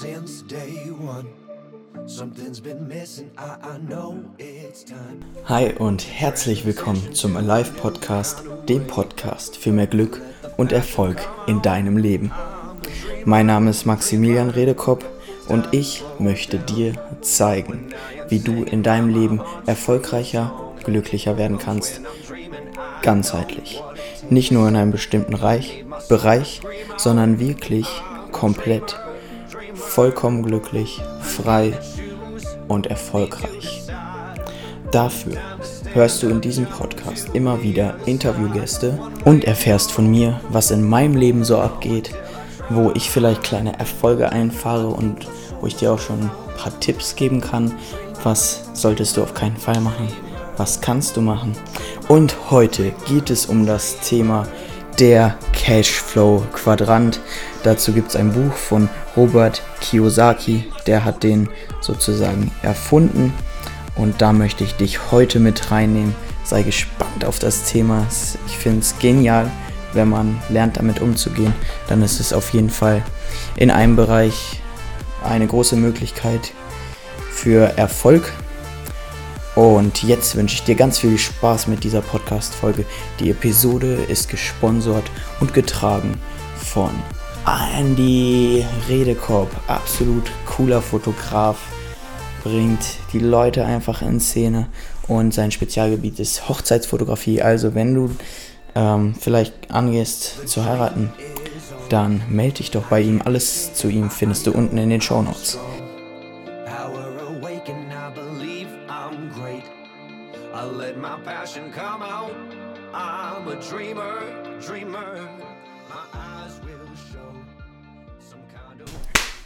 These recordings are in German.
since day one. Something's been missing, I, I know it's time. Hi und herzlich willkommen zum Alive Podcast, dem Podcast für mehr Glück und Erfolg in deinem Leben. Mein Name ist Maximilian Redekopp und ich möchte dir zeigen, wie du in deinem Leben erfolgreicher, glücklicher werden kannst. Ganzheitlich. Nicht nur in einem bestimmten Reich, Bereich, sondern wirklich komplett. Vollkommen glücklich, frei und erfolgreich. Dafür hörst du in diesem Podcast immer wieder Interviewgäste und erfährst von mir, was in meinem Leben so abgeht, wo ich vielleicht kleine Erfolge einfahre und wo ich dir auch schon ein paar Tipps geben kann, was solltest du auf keinen Fall machen, was kannst du machen. Und heute geht es um das Thema der Cashflow Quadrant. Dazu gibt es ein Buch von Robert Kiyosaki, der hat den sozusagen erfunden. Und da möchte ich dich heute mit reinnehmen. Sei gespannt auf das Thema. Ich finde es genial, wenn man lernt damit umzugehen. Dann ist es auf jeden Fall in einem Bereich eine große Möglichkeit für Erfolg. Und jetzt wünsche ich dir ganz viel Spaß mit dieser Podcast-Folge. Die Episode ist gesponsert und getragen von Andy Redekorb. Absolut cooler Fotograf. Bringt die Leute einfach in Szene. Und sein Spezialgebiet ist Hochzeitsfotografie. Also, wenn du ähm, vielleicht angehst zu heiraten, dann melde dich doch bei ihm. Alles zu ihm findest du unten in den Show Notes.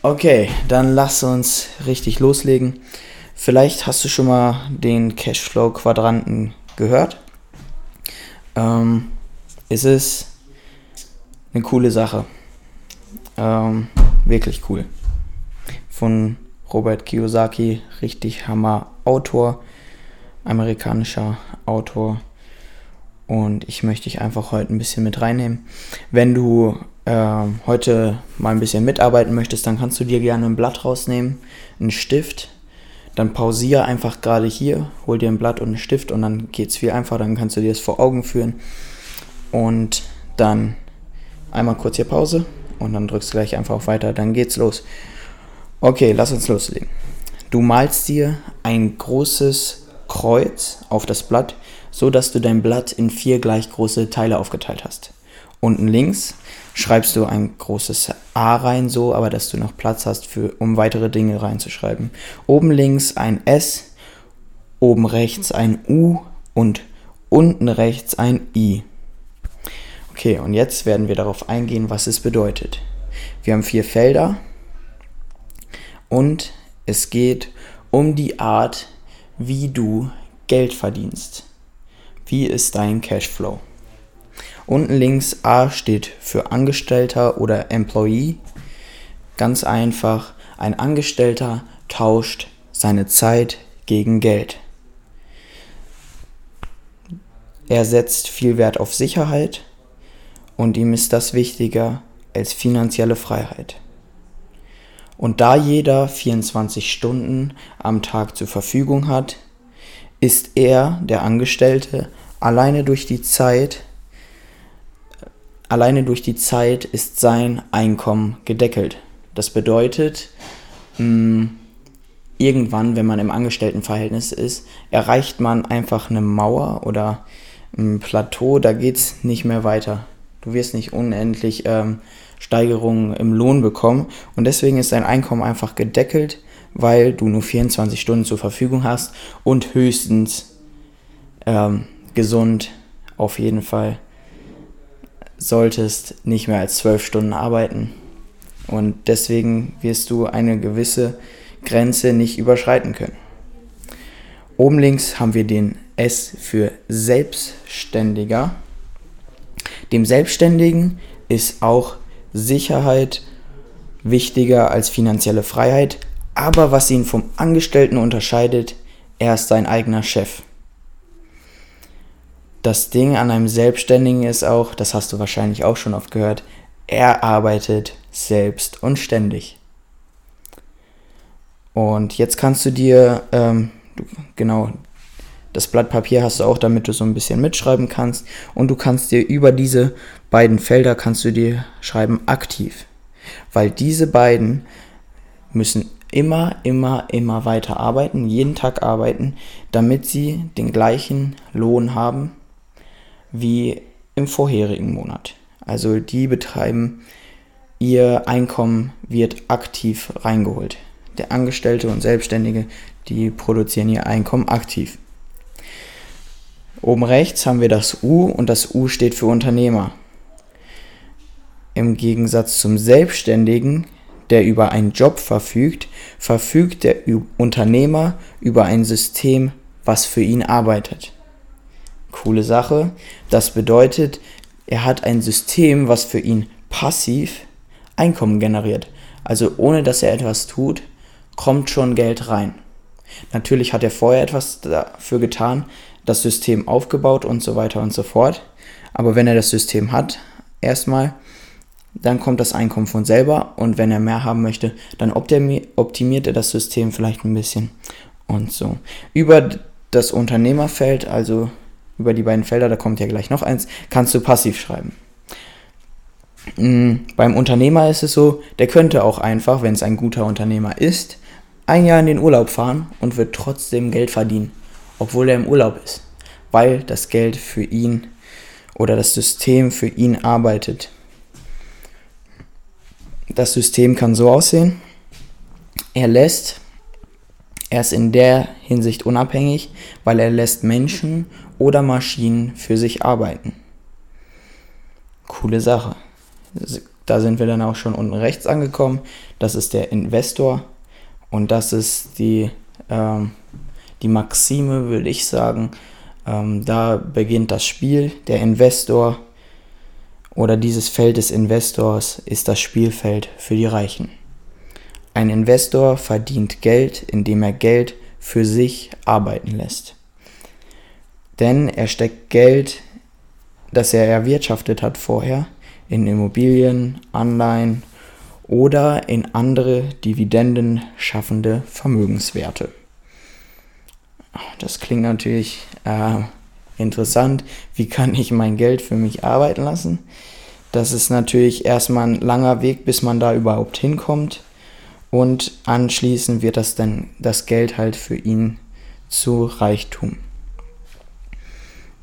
Okay, dann lass uns richtig loslegen. Vielleicht hast du schon mal den Cashflow-Quadranten gehört. Ähm, ist es eine coole Sache. Ähm, wirklich cool. Von Robert Kiyosaki, richtig Hammer Autor, amerikanischer Autor. Und ich möchte dich einfach heute ein bisschen mit reinnehmen. Wenn du ähm, heute mal ein bisschen mitarbeiten möchtest, dann kannst du dir gerne ein Blatt rausnehmen, einen Stift. Dann pausiere einfach gerade hier, hol dir ein Blatt und einen Stift und dann geht es viel einfacher. Dann kannst du dir das vor Augen führen. Und dann einmal kurz hier Pause und dann drückst du gleich einfach auf Weiter. Dann geht's los. Okay, lass uns loslegen. Du malst dir ein großes Kreuz auf das Blatt, so dass du dein Blatt in vier gleich große Teile aufgeteilt hast. Unten links schreibst du ein großes A rein, so, aber dass du noch Platz hast, für, um weitere Dinge reinzuschreiben. Oben links ein S, oben rechts ein U und unten rechts ein I. Okay, und jetzt werden wir darauf eingehen, was es bedeutet. Wir haben vier Felder und es geht um die Art, wie du Geld verdienst. Wie ist dein Cashflow? Unten links A steht für Angestellter oder Employee. Ganz einfach, ein Angestellter tauscht seine Zeit gegen Geld. Er setzt viel Wert auf Sicherheit und ihm ist das wichtiger als finanzielle Freiheit. Und da jeder 24 Stunden am Tag zur Verfügung hat, ist er, der Angestellte, alleine durch die Zeit, alleine durch die Zeit ist sein Einkommen gedeckelt. Das bedeutet, mh, irgendwann, wenn man im Angestelltenverhältnis ist, erreicht man einfach eine Mauer oder ein Plateau, da geht es nicht mehr weiter. Du wirst nicht unendlich ähm, Steigerungen im Lohn bekommen und deswegen ist dein Einkommen einfach gedeckelt, weil du nur 24 Stunden zur Verfügung hast und höchstens ähm, gesund auf jeden Fall solltest nicht mehr als 12 Stunden arbeiten. Und deswegen wirst du eine gewisse Grenze nicht überschreiten können. Oben links haben wir den S für Selbstständiger. Dem Selbstständigen ist auch Sicherheit wichtiger als finanzielle Freiheit, aber was ihn vom Angestellten unterscheidet, er ist sein eigener Chef. Das Ding an einem Selbstständigen ist auch, das hast du wahrscheinlich auch schon oft gehört, er arbeitet selbst und ständig. Und jetzt kannst du dir, ähm, genau, das Blatt Papier hast du auch, damit du so ein bisschen mitschreiben kannst. Und du kannst dir über diese beiden Felder kannst du dir schreiben aktiv. Weil diese beiden müssen immer, immer, immer weiter arbeiten, jeden Tag arbeiten, damit sie den gleichen Lohn haben wie im vorherigen Monat. Also die betreiben, ihr Einkommen wird aktiv reingeholt. Der Angestellte und Selbstständige, die produzieren ihr Einkommen aktiv. Oben rechts haben wir das U und das U steht für Unternehmer. Im Gegensatz zum Selbstständigen, der über einen Job verfügt, verfügt der Unternehmer über ein System, was für ihn arbeitet. Coole Sache. Das bedeutet, er hat ein System, was für ihn passiv Einkommen generiert. Also ohne dass er etwas tut, kommt schon Geld rein. Natürlich hat er vorher etwas dafür getan, das System aufgebaut und so weiter und so fort. Aber wenn er das System hat, erstmal, dann kommt das Einkommen von selber und wenn er mehr haben möchte, dann optimiert er das System vielleicht ein bisschen und so. Über das Unternehmerfeld, also über die beiden Felder, da kommt ja gleich noch eins, kannst du passiv schreiben. Mm, beim Unternehmer ist es so, der könnte auch einfach, wenn es ein guter Unternehmer ist, ein Jahr in den Urlaub fahren und wird trotzdem Geld verdienen, obwohl er im Urlaub ist, weil das Geld für ihn oder das System für ihn arbeitet. Das System kann so aussehen, er lässt, er ist in der Hinsicht unabhängig, weil er lässt Menschen oder Maschinen für sich arbeiten. Coole Sache. Da sind wir dann auch schon unten rechts angekommen. Das ist der Investor und das ist die, ähm, die Maxime, würde ich sagen. Ähm, da beginnt das Spiel. Der Investor oder dieses Feld des Investors ist das Spielfeld für die Reichen. Ein Investor verdient Geld, indem er Geld für sich arbeiten lässt. Denn er steckt Geld, das er erwirtschaftet hat vorher, in Immobilien, Anleihen oder in andere Dividenden schaffende Vermögenswerte. Das klingt natürlich äh, interessant. Wie kann ich mein Geld für mich arbeiten lassen? Das ist natürlich erstmal ein langer Weg, bis man da überhaupt hinkommt. Und anschließend wird das dann das Geld halt für ihn zu Reichtum.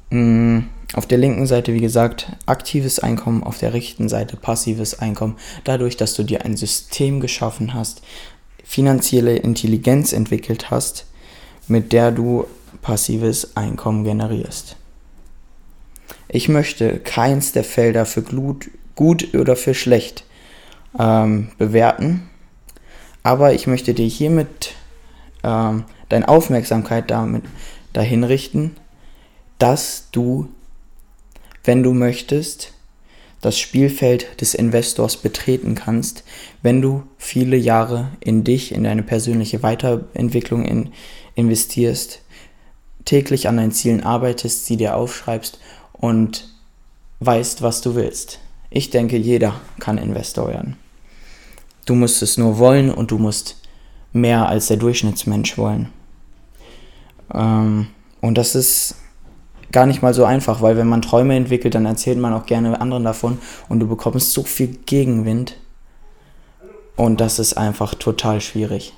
Mm, auf der linken Seite, wie gesagt, aktives Einkommen, auf der rechten Seite passives Einkommen. Dadurch, dass du dir ein System geschaffen hast, finanzielle Intelligenz entwickelt hast, mit der du passives Einkommen generierst. Ich möchte keins der Felder für gut, oder für schlecht ähm, bewerten, aber ich möchte dir hiermit ähm, deine Aufmerksamkeit damit dahin richten, dass du, wenn du möchtest, das Spielfeld des Investors betreten kannst, wenn du viele Jahre in dich, in deine persönliche Weiterentwicklung in, investierst, täglich an deinen Zielen arbeitest, sie dir aufschreibst und weißt, was du willst. Ich denke, jeder kann Investor werden. Du musst es nur wollen und du musst mehr als der Durchschnittsmensch wollen. Ähm, und das ist gar nicht mal so einfach, weil wenn man Träume entwickelt, dann erzählt man auch gerne anderen davon und du bekommst so viel Gegenwind. Und das ist einfach total schwierig.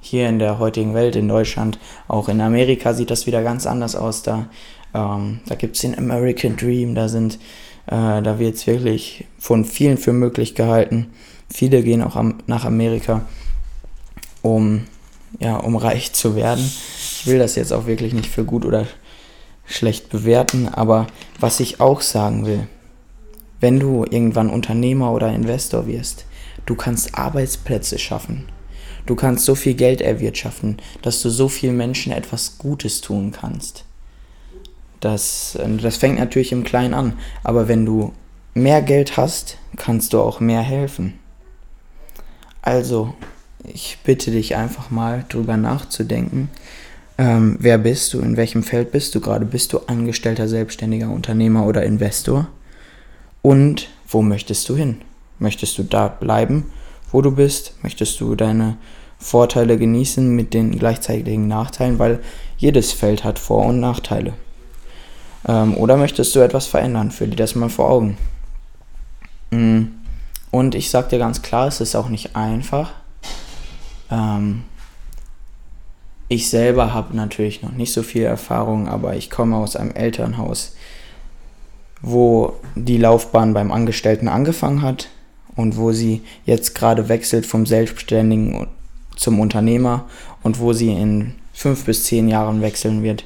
Hier in der heutigen Welt, in Deutschland, auch in Amerika sieht das wieder ganz anders aus. Da, ähm, da gibt es den American Dream, da äh, da wird es wirklich von vielen für möglich gehalten. Viele gehen auch am, nach Amerika, um, ja, um reich zu werden. Ich will das jetzt auch wirklich nicht für gut oder schlecht bewerten, aber was ich auch sagen will, wenn du irgendwann Unternehmer oder Investor wirst, du kannst Arbeitsplätze schaffen. Du kannst so viel Geld erwirtschaften, dass du so vielen Menschen etwas Gutes tun kannst. Das, das fängt natürlich im Kleinen an, aber wenn du mehr Geld hast, kannst du auch mehr helfen. Also, ich bitte dich einfach mal drüber nachzudenken, ähm, wer bist du? In welchem Feld bist du gerade? Bist du Angestellter, Selbstständiger, Unternehmer oder Investor? Und wo möchtest du hin? Möchtest du da bleiben, wo du bist? Möchtest du deine Vorteile genießen mit den gleichzeitigen Nachteilen, weil jedes Feld hat Vor- und Nachteile. Ähm, oder möchtest du etwas verändern? Führ dir das mal vor Augen. Mm. Und ich sag dir ganz klar, es ist auch nicht einfach. Ähm, ich selber habe natürlich noch nicht so viel Erfahrung, aber ich komme aus einem Elternhaus, wo die Laufbahn beim Angestellten angefangen hat und wo sie jetzt gerade wechselt vom Selbstständigen zum Unternehmer und wo sie in fünf bis zehn Jahren wechseln wird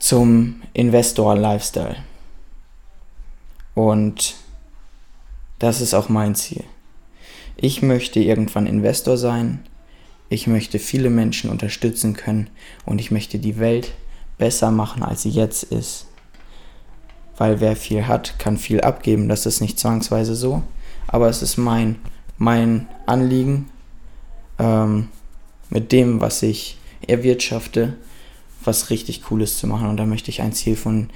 zum Investor-Lifestyle. Und das ist auch mein Ziel. Ich möchte irgendwann Investor sein, ich möchte viele Menschen unterstützen können und ich möchte die Welt besser machen, als sie jetzt ist. Weil wer viel hat, kann viel abgeben. Das ist nicht zwangsweise so. Aber es ist mein, mein Anliegen, ähm, mit dem, was ich erwirtschafte, was richtig Cooles zu machen. Und da möchte ich ein Ziel von,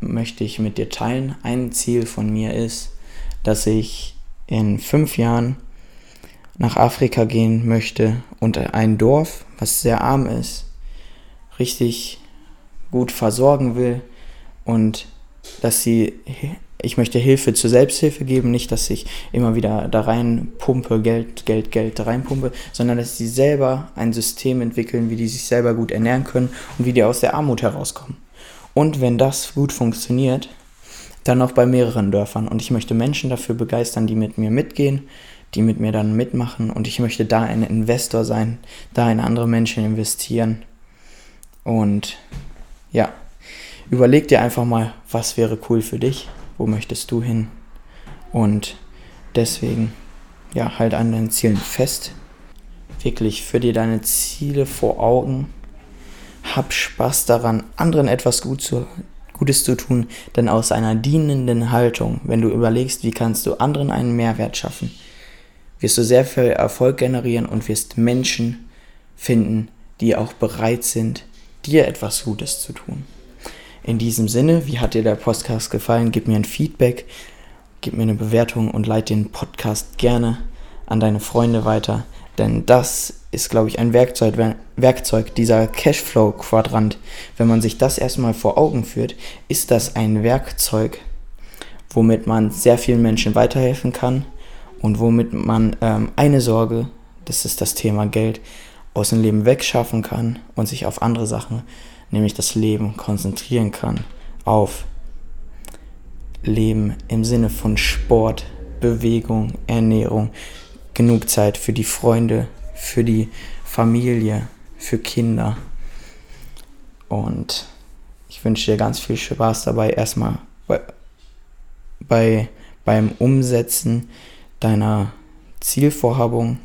möchte ich mit dir teilen. Ein Ziel von mir ist, dass ich in fünf Jahren nach Afrika gehen möchte und ein Dorf, was sehr arm ist, richtig gut versorgen will und dass sie, ich möchte Hilfe zur Selbsthilfe geben, nicht, dass ich immer wieder da rein pumpe, Geld, Geld, Geld da reinpumpe, sondern dass sie selber ein System entwickeln, wie die sich selber gut ernähren können und wie die aus der Armut herauskommen. Und wenn das gut funktioniert, dann auch bei mehreren Dörfern. Und ich möchte Menschen dafür begeistern, die mit mir mitgehen, die mit mir dann mitmachen und ich möchte da ein Investor sein, da in andere Menschen investieren. Und ja, überleg dir einfach mal, was wäre cool für dich, wo möchtest du hin und deswegen, ja, halt an deinen Zielen fest. Wirklich, für dir deine Ziele vor Augen. Hab Spaß daran, anderen etwas gut zu, Gutes zu tun, denn aus einer dienenden Haltung, wenn du überlegst, wie kannst du anderen einen Mehrwert schaffen, wirst du sehr viel Erfolg generieren und wirst Menschen finden, die auch bereit sind, dir etwas Gutes zu tun. In diesem Sinne, wie hat dir der Podcast gefallen? Gib mir ein Feedback, gib mir eine Bewertung und leite den Podcast gerne an deine Freunde weiter, denn das ist, glaube ich, ein Werkzeug, Werkzeug dieser Cashflow-Quadrant. Wenn man sich das erstmal vor Augen führt, ist das ein Werkzeug, womit man sehr vielen Menschen weiterhelfen kann und womit man ähm, eine Sorge, das ist das Thema Geld, aus dem Leben wegschaffen kann und sich auf andere Sachen, nämlich das Leben, konzentrieren kann. Auf Leben im Sinne von Sport, Bewegung, Ernährung, genug Zeit für die Freunde, für die Familie, für Kinder. Und ich wünsche dir ganz viel Spaß dabei, erstmal bei, bei, beim Umsetzen deiner Zielvorhabung,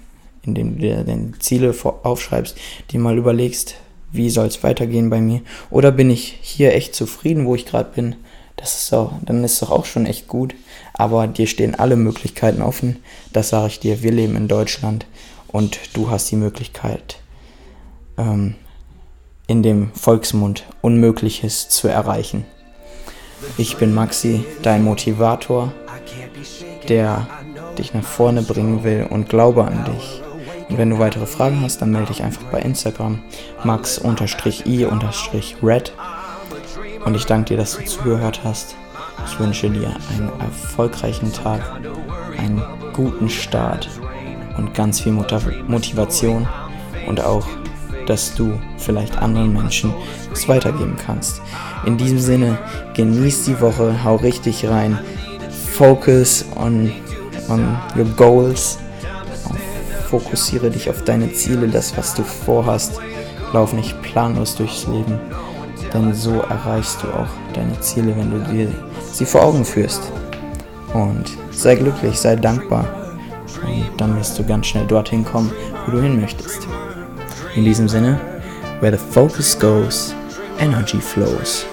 indem du dir deine Ziele aufschreibst, dir mal überlegst, wie soll es weitergehen bei mir? Oder bin ich hier echt zufrieden, wo ich gerade bin? Das ist auch, dann ist doch auch schon echt gut. Aber dir stehen alle Möglichkeiten offen. Das sage ich dir. Wir leben in Deutschland und du hast die Möglichkeit, ähm, in dem Volksmund Unmögliches zu erreichen. Ich bin Maxi, dein Motivator, der dich nach vorne bringen will und glaube an dich. Und wenn du weitere Fragen hast, dann melde dich einfach bei Instagram max-i-red. Und ich danke dir, dass du zugehört hast. Ich wünsche dir einen erfolgreichen Tag, einen guten Start und ganz viel Motivation und auch, dass du vielleicht anderen Menschen was weitergeben kannst. In diesem Sinne, genieß die Woche, hau richtig rein, focus on on your goals. Fokussiere dich auf deine Ziele, das, was du vorhast. Lauf nicht planlos durchs Leben, denn so erreichst du auch deine Ziele, wenn du dir sie vor Augen führst. Und sei glücklich, sei dankbar. Und dann wirst du ganz schnell dorthin kommen, wo du hin möchtest. In diesem Sinne, where the focus goes, energy flows.